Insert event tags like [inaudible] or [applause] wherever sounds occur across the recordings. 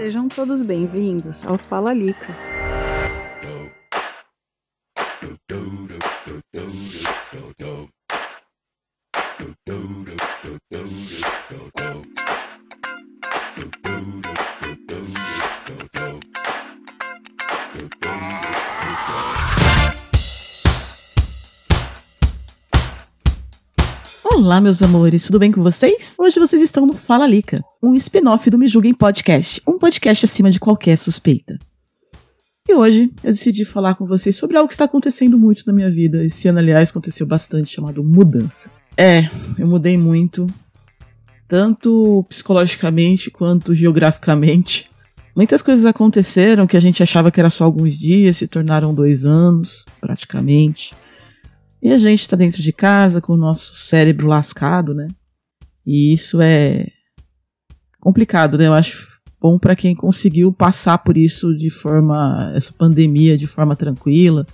Sejam todos bem-vindos ao Fala Lica. Olá, meus amores, tudo bem com vocês? Hoje vocês estão no Fala Lica, um spin-off do Me Julguem Podcast, um podcast acima de qualquer suspeita. E hoje eu decidi falar com vocês sobre algo que está acontecendo muito na minha vida. Esse ano, aliás, aconteceu bastante, chamado mudança. É, eu mudei muito, tanto psicologicamente quanto geograficamente. Muitas coisas aconteceram que a gente achava que era só alguns dias, se tornaram dois anos, praticamente. E a gente está dentro de casa com o nosso cérebro lascado, né? E isso é complicado, né? Eu acho bom para quem conseguiu passar por isso de forma essa pandemia de forma tranquila,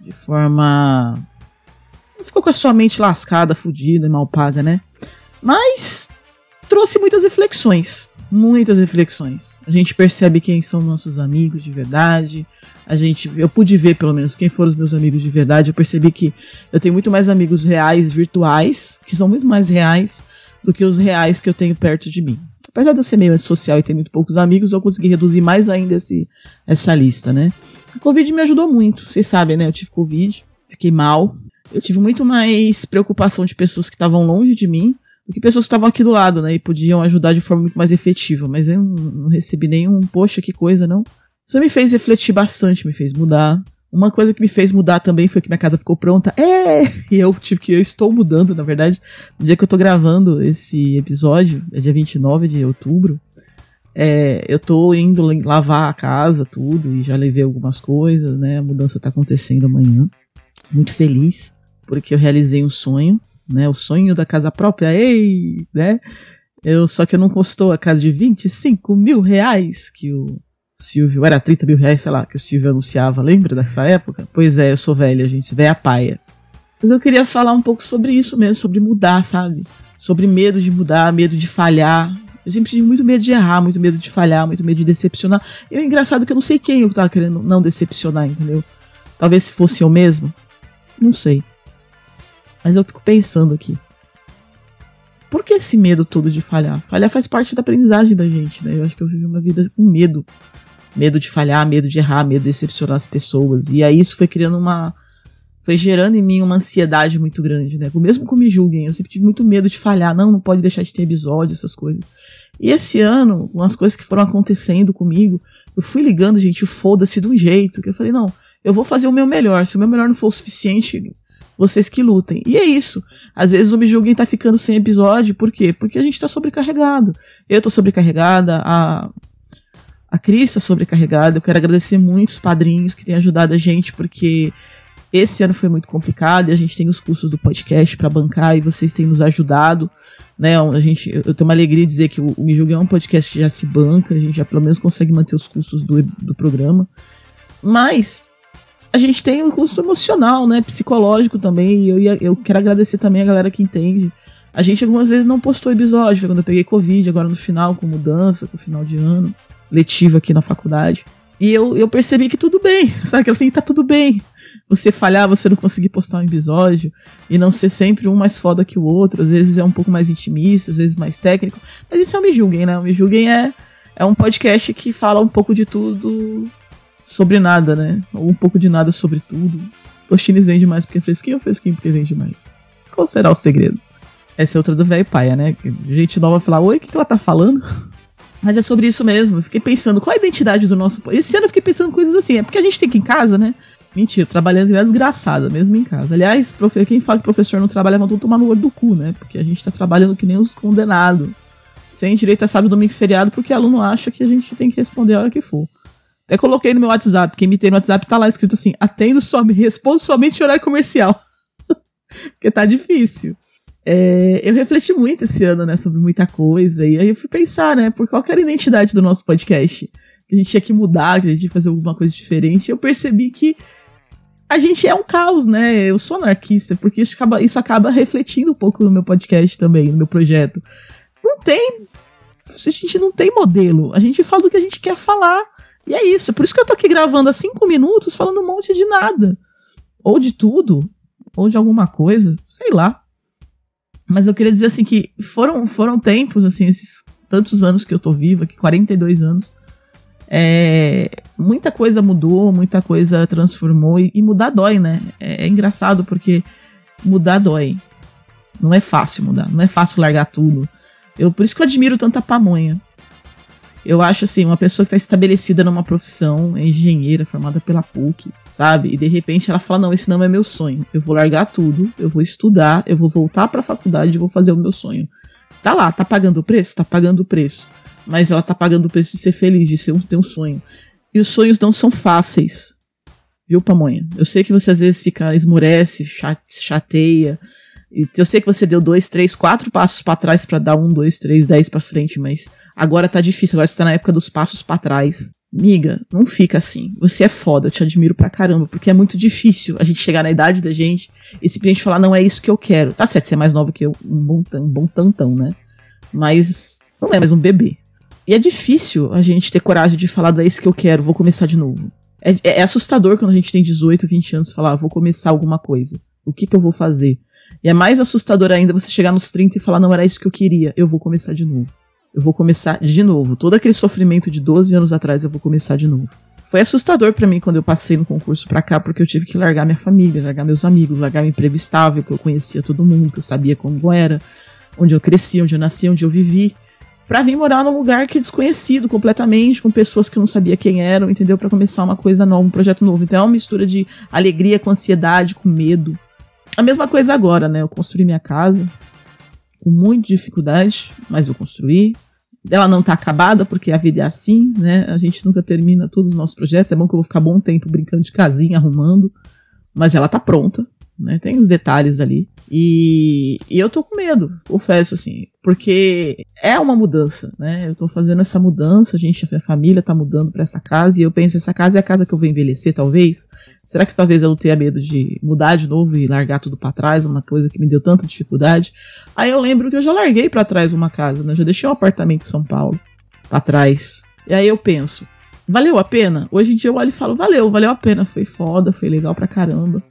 de forma não ficou com a sua mente lascada, fodida, mal paga, né? Mas trouxe muitas reflexões, muitas reflexões. A gente percebe quem são nossos amigos de verdade, a gente, eu pude ver pelo menos quem foram os meus amigos de verdade. Eu percebi que eu tenho muito mais amigos reais, virtuais, que são muito mais reais do que os reais que eu tenho perto de mim. Apesar de eu ser meio social e ter muito poucos amigos, eu consegui reduzir mais ainda esse, essa lista, né? A Covid me ajudou muito, vocês sabem, né? Eu tive Covid, fiquei mal. Eu tive muito mais preocupação de pessoas que estavam longe de mim do que pessoas que estavam aqui do lado, né? E podiam ajudar de forma muito mais efetiva. Mas eu não recebi nenhum, poxa, que coisa, não. Isso me fez refletir bastante, me fez mudar. Uma coisa que me fez mudar também foi que minha casa ficou pronta. É! [laughs] E eu tive que. Eu estou mudando, na verdade. No dia que eu tô gravando esse episódio, é dia 29 de outubro. É, eu tô indo lavar a casa, tudo, e já levei algumas coisas, né? A mudança tá acontecendo amanhã. Muito feliz, porque eu realizei um sonho, né? O sonho da casa própria, ei! Né? Eu, só que eu não custou a casa de 25 mil reais que o Silvio, era 30 mil reais, sei lá, que o Silvio anunciava, lembra dessa época? Pois é, eu sou velha, gente, velha paia. Mas eu queria falar um pouco sobre isso mesmo, sobre mudar, sabe? Sobre medo de mudar, medo de falhar. Eu sempre tive muito medo de errar, muito medo de falhar, muito medo de decepcionar. E é engraçado que eu não sei quem eu tava querendo não decepcionar, entendeu? Talvez se fosse eu mesmo. Não sei. Mas eu fico pensando aqui. Por que esse medo todo de falhar? Falhar faz parte da aprendizagem da gente, né? Eu acho que eu vivi uma vida com medo medo de falhar, medo de errar, medo de decepcionar as pessoas. E aí isso foi criando uma. Foi gerando em mim uma ansiedade muito grande, né? Mesmo que me julguem, eu sempre tive muito medo de falhar. Não, não pode deixar de ter episódio, essas coisas. E esse ano, com as coisas que foram acontecendo comigo, eu fui ligando, gente, foda-se de um jeito, que eu falei, não, eu vou fazer o meu melhor. Se o meu melhor não for o suficiente, vocês que lutem. E é isso. Às vezes o Me Julguem tá ficando sem episódio, por quê? Porque a gente tá sobrecarregado. Eu tô sobrecarregada, a a Cris está sobrecarregada. Eu quero agradecer muito os padrinhos que têm ajudado a gente, porque esse ano foi muito complicado e a gente tem os custos do podcast para bancar e vocês têm nos ajudado. Né, a gente, eu tenho uma alegria de dizer que o, o Me Julgue é um podcast que já se banca, a gente já pelo menos consegue manter os custos do, do programa. Mas a gente tem um custo emocional, né, psicológico também, e eu, eu quero agradecer também a galera que entende. A gente algumas vezes não postou episódio, foi quando eu peguei Covid, agora no final, com mudança, com final de ano letiva aqui na faculdade. E eu, eu percebi que tudo bem, [laughs] sabe? Que assim, tá tudo bem. Você falhar, você não conseguir postar um episódio e não ser sempre um mais foda que o outro. Às vezes é um pouco mais intimista, às vezes mais técnico. Mas isso é o Me Julguem, né? O Me Julguem é, é um podcast que fala um pouco de tudo sobre nada, né? Ou um pouco de nada sobre tudo. Tostines vende mais porque é fresquinho ou fresquinho porque vende mais? Qual será o segredo? Essa é outra do velho paia, né? Gente nova falar, oi, o que, que ela tá falando? [laughs] Mas é sobre isso mesmo. Eu fiquei pensando, qual a identidade do nosso. Esse ano eu fiquei pensando coisas assim. É porque a gente tem que ir em casa, né? Mentira, trabalhando é desgraçada, mesmo em casa. Aliás, profe... quem fala que professor não trabalha, vão tomar no olho do cu, né? Porque a gente tá trabalhando que nem os condenados. Sem direito a sábado, domingo feriado, porque aluno acha que a gente tem que responder a hora que for. Até coloquei no meu WhatsApp, quem me tem no WhatsApp tá lá escrito assim: atendo somente, respondo somente horário comercial. [laughs] porque tá difícil. É, eu refleti muito esse ano, né, sobre muita coisa, e aí eu fui pensar, né, por qual era a identidade do nosso podcast. Que a gente tinha que mudar, que a gente tinha que fazer alguma coisa diferente. Eu percebi que a gente é um caos, né? Eu sou anarquista, porque isso acaba, isso acaba refletindo um pouco no meu podcast também, no meu projeto. Não tem a gente não tem modelo. A gente fala do que a gente quer falar. E é isso. Por isso que eu tô aqui gravando há cinco minutos falando um monte de nada. Ou de tudo. Ou de alguma coisa. Sei lá. Mas eu queria dizer assim que foram, foram tempos, assim, esses tantos anos que eu tô viva, que 42 anos. É, muita coisa mudou, muita coisa transformou. E, e mudar dói, né? É, é engraçado porque mudar dói. Não é fácil mudar, não é fácil largar tudo. Eu, por isso que eu admiro tanta pamonha. Eu acho assim, uma pessoa que está estabelecida numa profissão, é engenheira, formada pela PUC, sabe? E de repente ela fala: Não, esse não é meu sonho. Eu vou largar tudo, eu vou estudar, eu vou voltar para a faculdade e vou fazer o meu sonho. Tá lá, tá pagando o preço? Tá pagando o preço. Mas ela tá pagando o preço de ser feliz, de ser um, ter um sonho. E os sonhos não são fáceis. Viu, Pamonha? Eu sei que você às vezes fica, esmorece, chateia, eu sei que você deu dois, três, quatro passos para trás para dar um, dois, três, dez para frente, mas agora tá difícil. Agora você tá na época dos passos para trás. Miga, não fica assim. Você é foda, eu te admiro pra caramba, porque é muito difícil a gente chegar na idade da gente e simplesmente falar, não é isso que eu quero. Tá certo, você é mais nova que eu, um bom, um bom tantão, né? Mas não é mais um bebê. E é difícil a gente ter coragem de falar, não é isso que eu quero, vou começar de novo. É, é, é assustador quando a gente tem 18, 20 anos falar, ah, vou começar alguma coisa. O que que eu vou fazer? E é mais assustador ainda você chegar nos 30 e falar: não era isso que eu queria, eu vou começar de novo. Eu vou começar de novo. Todo aquele sofrimento de 12 anos atrás, eu vou começar de novo. Foi assustador para mim quando eu passei no concurso para cá, porque eu tive que largar minha família, largar meus amigos, largar meu emprego estável, que eu conhecia todo mundo, que eu sabia como era, onde eu cresci, onde eu nasci, onde eu vivi, para vir morar num lugar que é desconhecido completamente, com pessoas que eu não sabia quem eram, entendeu? Para começar uma coisa nova, um projeto novo. Então é uma mistura de alegria com ansiedade, com medo, a mesma coisa agora, né? Eu construí minha casa com muita dificuldade, mas eu construí. Ela não tá acabada, porque a vida é assim, né? A gente nunca termina todos os nossos projetos. É bom que eu vou ficar bom tempo brincando de casinha, arrumando. Mas ela tá pronta né? Tem os detalhes ali. E, e, eu tô com medo, confesso, assim, porque é uma mudança, né? Eu tô fazendo essa mudança, a gente, a família tá mudando para essa casa, e eu penso, essa casa é a casa que eu vou envelhecer, talvez. Será que talvez eu não tenha medo de mudar de novo e largar tudo para trás, uma coisa que me deu tanta dificuldade? Aí eu lembro que eu já larguei para trás uma casa, né? Eu já deixei um apartamento em São Paulo para trás. E aí eu penso, valeu a pena? Hoje em dia eu olho e falo, valeu, valeu a pena, foi foda, foi legal pra caramba.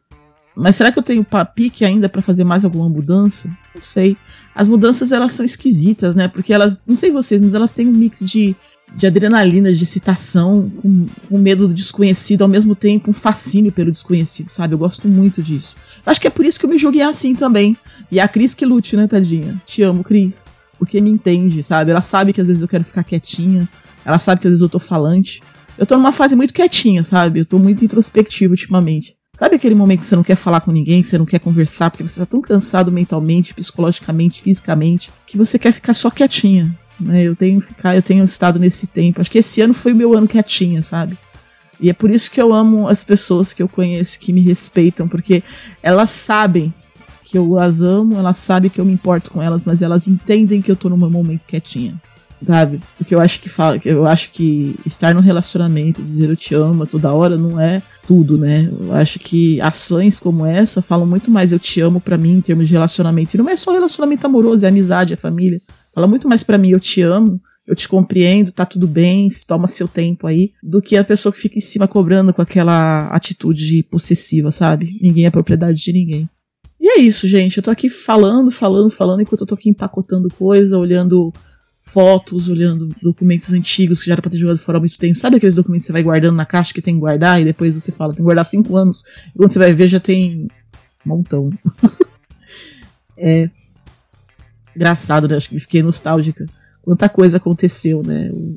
Mas será que eu tenho pique ainda para fazer mais alguma mudança? Não sei. As mudanças elas são esquisitas, né? Porque elas, não sei vocês, mas elas têm um mix de, de adrenalina, de excitação, com, com medo do desconhecido, ao mesmo tempo um fascínio pelo desconhecido, sabe? Eu gosto muito disso. Acho que é por isso que eu me joguei assim também. E é a Cris que lute, né, tadinha? Te amo, Cris. Porque me entende, sabe? Ela sabe que às vezes eu quero ficar quietinha. Ela sabe que às vezes eu tô falante. Eu tô numa fase muito quietinha, sabe? Eu tô muito introspectiva ultimamente. Sabe aquele momento que você não quer falar com ninguém, que você não quer conversar, porque você tá tão cansado mentalmente, psicologicamente, fisicamente, que você quer ficar só quietinha. Né? Eu tenho ficar, eu tenho estado nesse tempo. Acho que esse ano foi o meu ano quietinha, sabe? E é por isso que eu amo as pessoas que eu conheço, que me respeitam, porque elas sabem que eu as amo, elas sabem que eu me importo com elas, mas elas entendem que eu tô meu momento quietinha sabe? Porque eu acho que fala, eu acho que estar num relacionamento, dizer eu te amo toda hora não é tudo, né? Eu acho que ações como essa falam muito mais eu te amo para mim em termos de relacionamento. E não é só relacionamento amoroso, é amizade, é família. Fala muito mais para mim eu te amo, eu te compreendo, tá tudo bem, toma seu tempo aí, do que a pessoa que fica em cima cobrando com aquela atitude possessiva, sabe? Ninguém é propriedade de ninguém. E é isso, gente. Eu tô aqui falando, falando, falando, enquanto eu tô aqui empacotando coisa, olhando fotos, olhando documentos antigos que já era pra ter jogado fora há muito tempo. Sabe aqueles documentos que você vai guardando na caixa que tem que guardar e depois você fala, tem que guardar cinco anos. E quando você vai ver, já tem um montão. [laughs] é. Engraçado, né? Acho que fiquei nostálgica. Quanta coisa aconteceu, né? O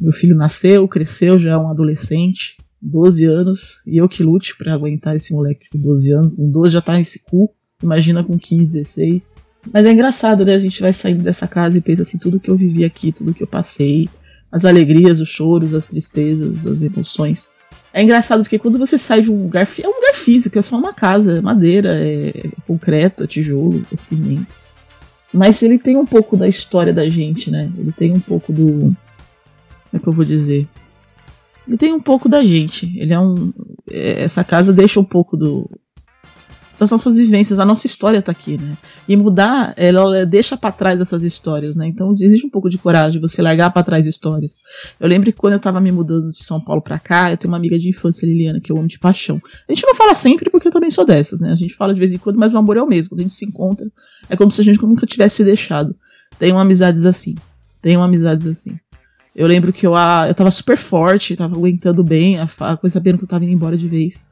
meu filho nasceu, cresceu, já é um adolescente, 12 anos, e eu que lute para aguentar esse moleque com 12 anos. Com 12 já tá nesse cu. Imagina com 15, 16. Mas é engraçado, né? A gente vai saindo dessa casa e pensa assim, tudo que eu vivi aqui, tudo que eu passei, as alegrias, os choros, as tristezas, as emoções. É engraçado porque quando você sai de um lugar, é um lugar físico, é só uma casa, é madeira, é concreto, é tijolo, é cimento. Mas ele tem um pouco da história da gente, né? Ele tem um pouco do. Como é que eu vou dizer? Ele tem um pouco da gente. Ele é um. É, essa casa deixa um pouco do, das nossas vivências, a nossa história tá aqui, né? E mudar, ela deixa para trás essas histórias, né? Então existe um pouco de coragem você largar para trás histórias. Eu lembro que quando eu tava me mudando de São Paulo para cá, eu tenho uma amiga de infância, Liliana, que eu amo de paixão. A gente não fala sempre porque eu também sou dessas, né? A gente fala de vez em quando, mas o amor é o mesmo. Quando a gente se encontra, é como se a gente nunca tivesse se deixado. Tenho amizades assim. Tenho amizades assim. Eu lembro que eu, ah, eu tava super forte, tava aguentando bem, a, a coisa sabendo que eu tava indo embora de vez.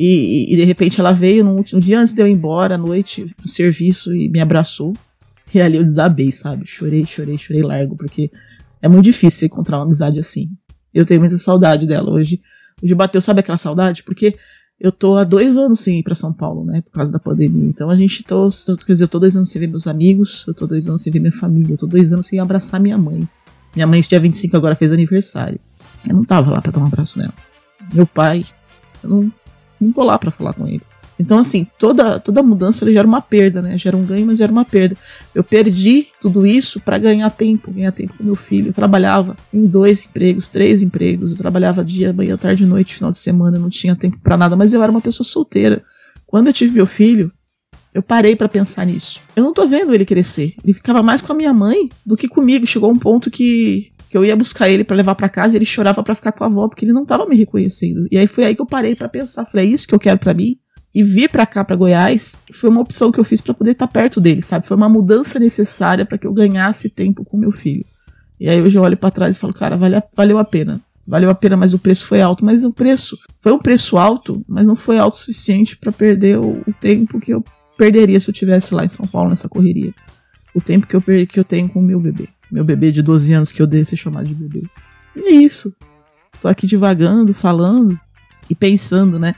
E, e, de repente ela veio no, último, dia antes de eu ir embora, à noite, no serviço, e me abraçou. E ali eu desabei, sabe? Chorei, chorei, chorei largo, porque é muito difícil encontrar uma amizade assim. Eu tenho muita saudade dela hoje. Hoje bateu, sabe aquela saudade? Porque eu tô há dois anos sem ir pra São Paulo, né? Por causa da pandemia. Então a gente tô. Quer dizer, eu tô dois anos sem ver meus amigos, eu tô dois anos sem ver minha família, eu tô dois anos sem abraçar minha mãe. Minha mãe, dia 25, agora fez aniversário. Eu não tava lá pra dar um abraço nela. Meu pai, eu não, não tô lá para falar com eles. Então, assim, toda, toda mudança gera uma perda, né? Gera um ganho, mas gera uma perda. Eu perdi tudo isso para ganhar tempo, ganhar tempo com meu filho. Eu trabalhava em dois empregos, três empregos. Eu trabalhava dia, manhã, tarde, noite, final de semana. Eu não tinha tempo para nada, mas eu era uma pessoa solteira. Quando eu tive meu filho, eu parei para pensar nisso. Eu não tô vendo ele crescer. Ele ficava mais com a minha mãe do que comigo. Chegou um ponto que que eu ia buscar ele para levar para casa e ele chorava para ficar com a avó porque ele não tava me reconhecendo. E aí foi aí que eu parei para pensar, falei, é isso que eu quero para mim? E vir para cá para Goiás foi uma opção que eu fiz para poder estar tá perto dele, sabe? Foi uma mudança necessária para que eu ganhasse tempo com meu filho. E aí hoje eu olho para trás e falo, cara, valeu, valeu a pena. Valeu a pena, mas o preço foi alto. Mas o preço foi um preço alto, mas não foi alto o suficiente para perder o, o tempo que eu perderia se eu tivesse lá em São Paulo nessa correria. O tempo que eu, que eu tenho com o meu bebê. Meu bebê de 12 anos que eu dei ser chamado de bebê. E é isso. Tô aqui divagando, falando e pensando, né?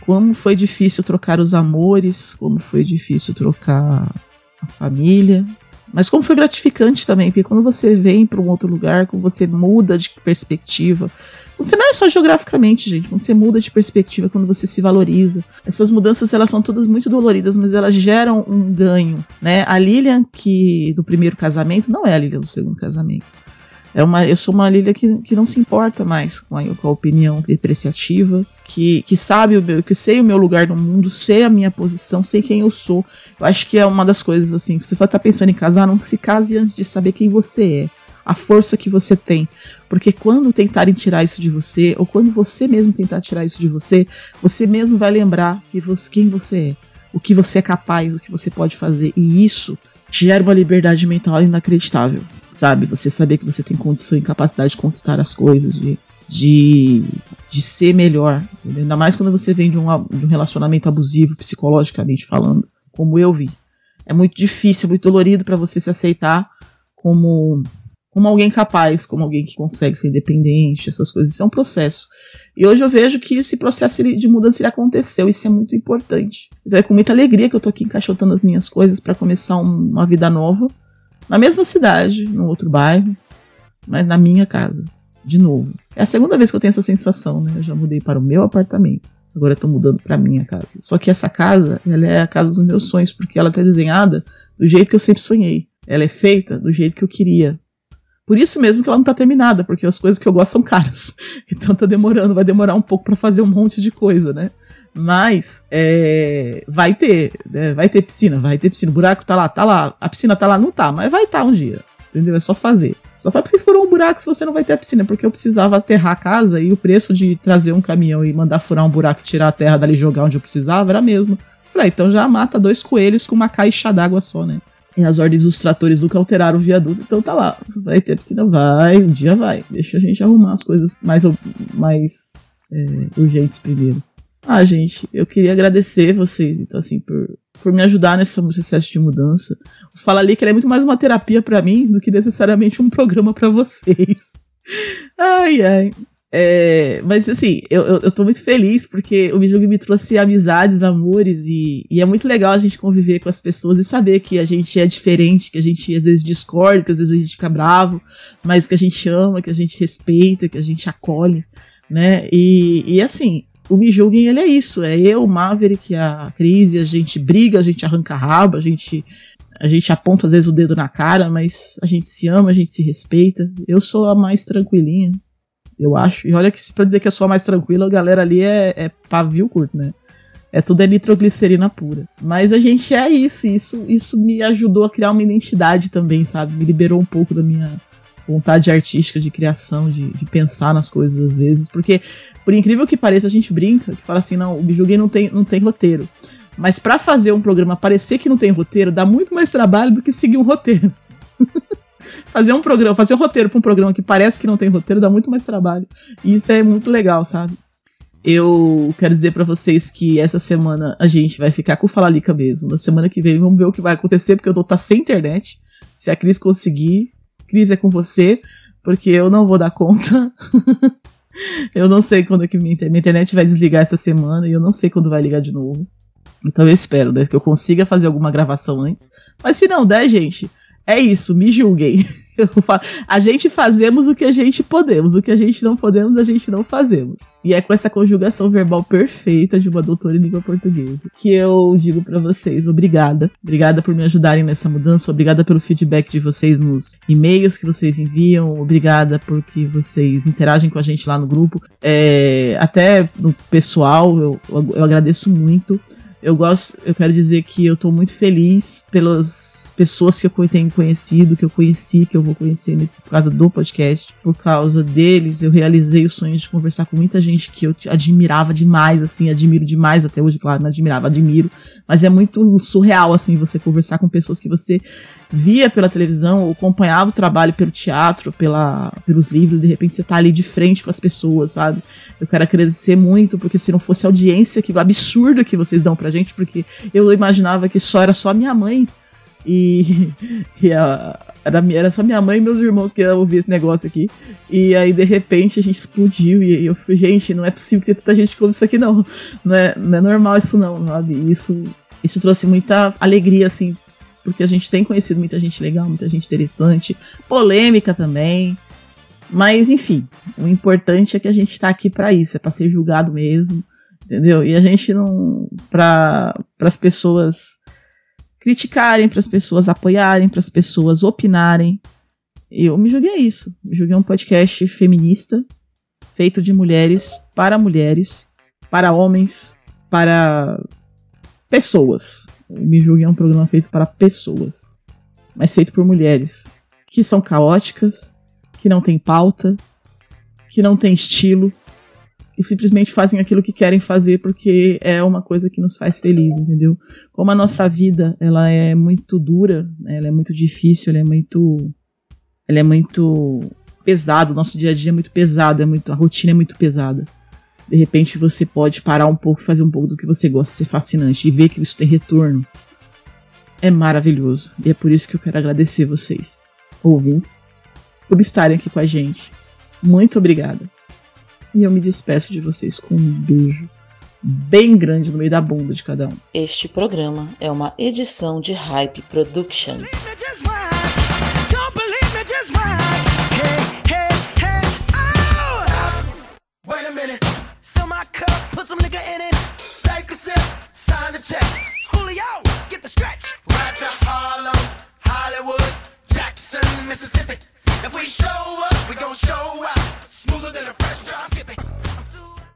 Como foi difícil trocar os amores, como foi difícil trocar a família, mas como foi gratificante também, porque quando você vem para um outro lugar, quando você muda de perspectiva, você não é só geograficamente, gente, quando você muda de perspectiva, quando você se valoriza. Essas mudanças, elas são todas muito doloridas, mas elas geram um ganho, né? A Lilian, que do primeiro casamento, não é a Lilian do segundo casamento. É uma, eu sou uma Lilian que, que não se importa mais com a, com a opinião depreciativa, que, que sabe o meu, que sei o meu lugar no mundo, sei a minha posição, sei quem eu sou. Eu acho que é uma das coisas assim, você vai estar pensando em casar, não se case antes de saber quem você é, a força que você tem. Porque quando tentarem tirar isso de você, ou quando você mesmo tentar tirar isso de você, você mesmo vai lembrar que você, quem você é, o que você é capaz, o que você pode fazer. E isso gera uma liberdade mental inacreditável, sabe? Você saber que você tem condição e capacidade de conquistar as coisas, de, de, de ser melhor. Entendeu? Ainda mais quando você vem de um, de um relacionamento abusivo, psicologicamente falando, como eu vi. É muito difícil, muito dolorido para você se aceitar como como alguém capaz, como alguém que consegue ser independente, essas coisas. Isso é um processo. E hoje eu vejo que esse processo de mudança ele aconteceu, isso é muito importante. Então é com muita alegria que eu tô aqui encaixotando as minhas coisas para começar um, uma vida nova, na mesma cidade, num outro bairro, mas na minha casa, de novo. É a segunda vez que eu tenho essa sensação, né? Eu já mudei para o meu apartamento. Agora eu tô mudando para minha casa. Só que essa casa, ela é a casa dos meus sonhos, porque ela tá desenhada do jeito que eu sempre sonhei. Ela é feita do jeito que eu queria. Por isso mesmo que ela não tá terminada, porque as coisas que eu gosto são caras. [laughs] Então tá demorando, vai demorar um pouco para fazer um monte de coisa, né? Mas é, vai ter, né? vai ter piscina, vai ter piscina. O buraco tá lá, tá lá. A piscina tá lá, não tá, mas vai estar tá um dia. Entendeu? É só fazer. Só faz porque furou um buraco se você não vai ter a piscina, porque eu precisava aterrar a casa e o preço de trazer um caminhão e mandar furar um buraco e tirar a terra dali e jogar onde eu precisava era mesmo. Falei, ah, então já mata dois coelhos com uma caixa d'água só, né? E as ordens dos tratores nunca alteraram o viaduto, então tá lá. Vai ter piscina? Vai, um dia vai. Deixa a gente arrumar as coisas mais, mais é, urgentes primeiro. Ah, gente, eu queria agradecer vocês, então, assim, por, por me ajudar nesse processo de mudança. Fala Ali que é muito mais uma terapia para mim do que necessariamente um programa para vocês. [laughs] Ai, ai. É, mas assim, eu, eu, eu, tô muito feliz porque o Mijugi me trouxe amizades, amores, e, e, é muito legal a gente conviver com as pessoas e saber que a gente é diferente, que a gente às vezes discorda, que às vezes a gente fica bravo, mas que a gente ama, que a gente respeita, que a gente acolhe, né? E, e assim, o Me Julguem, ele é isso, é eu, Maverick, a Crise, a gente briga, a gente arranca a raba, a gente a gente aponta às vezes o dedo na cara, mas a gente se ama, a gente se respeita. Eu sou a mais tranquilinha, eu acho. E olha que pra dizer que eu sou a mais tranquila, a galera ali é, é pavio curto, né? É tudo é nitroglicerina pura. Mas a gente é isso, isso, isso me ajudou a criar uma identidade também, sabe? Me liberou um pouco da minha vontade artística de criação, de, de pensar nas coisas às vezes. Porque, por incrível que pareça, a gente brinca, que fala assim, não, o Bijuguei não tem, não tem roteiro. Mas para fazer um programa parecer que não tem roteiro, dá muito mais trabalho do que seguir um roteiro. [laughs] fazer um programa, fazer um roteiro para um programa que parece que não tem roteiro dá muito mais trabalho. E isso é muito legal, sabe? Eu quero dizer para vocês que essa semana a gente vai ficar com o Falalica mesmo. Na semana que vem vamos ver o que vai acontecer, porque eu tô tá sem internet. Se a Cris conseguir, Cris é com você, porque eu não vou dar conta. [laughs] eu não sei quando é que minha internet vai desligar essa semana e eu não sei quando vai ligar de novo. Então eu espero, né, que eu consiga fazer alguma gravação antes. Mas se não der, gente, é isso, me julguem. [laughs] a gente fazemos o que a gente podemos, o que a gente não podemos, a gente não fazemos. E é com essa conjugação verbal perfeita de uma doutora em língua portuguesa que eu digo para vocês obrigada. Obrigada por me ajudarem nessa mudança, obrigada pelo feedback de vocês nos e-mails que vocês enviam, obrigada porque vocês interagem com a gente lá no grupo. É, até no pessoal, eu, eu agradeço muito eu gosto, eu quero dizer que eu tô muito feliz pelas pessoas que eu tenho conhecido, que eu conheci, que eu vou conhecer nesse, por causa do podcast. Por causa deles, eu realizei o sonho de conversar com muita gente que eu admirava demais, assim, admiro demais até hoje, claro, não admirava, admiro. Mas é muito surreal, assim, você conversar com pessoas que você via pela televisão ou acompanhava o trabalho pelo teatro, pela, pelos livros, de repente você tá ali de frente com as pessoas, sabe? Eu quero agradecer muito, porque se não fosse a audiência que absurda que vocês dão pra gente, porque eu imaginava que só era só minha mãe e, [laughs] e a, era, era só minha mãe e meus irmãos que iam ouvir esse negócio aqui. E aí, de repente, a gente explodiu. E eu falei, gente, não é possível ter tanta gente que ouve isso aqui, não. Não é, não é normal isso, não, sabe? Isso, isso trouxe muita alegria, assim, porque a gente tem conhecido muita gente legal, muita gente interessante, polêmica também. Mas, enfim, o importante é que a gente está aqui para isso, é para ser julgado mesmo, entendeu? E a gente não. para as pessoas criticarem, para as pessoas apoiarem, para as pessoas opinarem. Eu me julguei isso. Me julguei um podcast feminista, feito de mulheres, para mulheres, para homens, para pessoas. O Me Julgue é um programa feito para pessoas, mas feito por mulheres que são caóticas, que não têm pauta, que não têm estilo, e simplesmente fazem aquilo que querem fazer porque é uma coisa que nos faz feliz, entendeu? Como a nossa vida ela é muito dura, né? ela é muito difícil, ela é muito, ela é muito pesado, nosso dia a dia é muito pesado, é muito, a rotina é muito pesada de repente você pode parar um pouco, fazer um pouco do que você gosta, ser fascinante e ver que isso tem retorno. É maravilhoso. E é por isso que eu quero agradecer vocês, ouvintes, por estarem aqui com a gente. Muito obrigada. E eu me despeço de vocês com um beijo bem grande no meio da bunda de cada um. Este programa é uma edição de Hype Productions.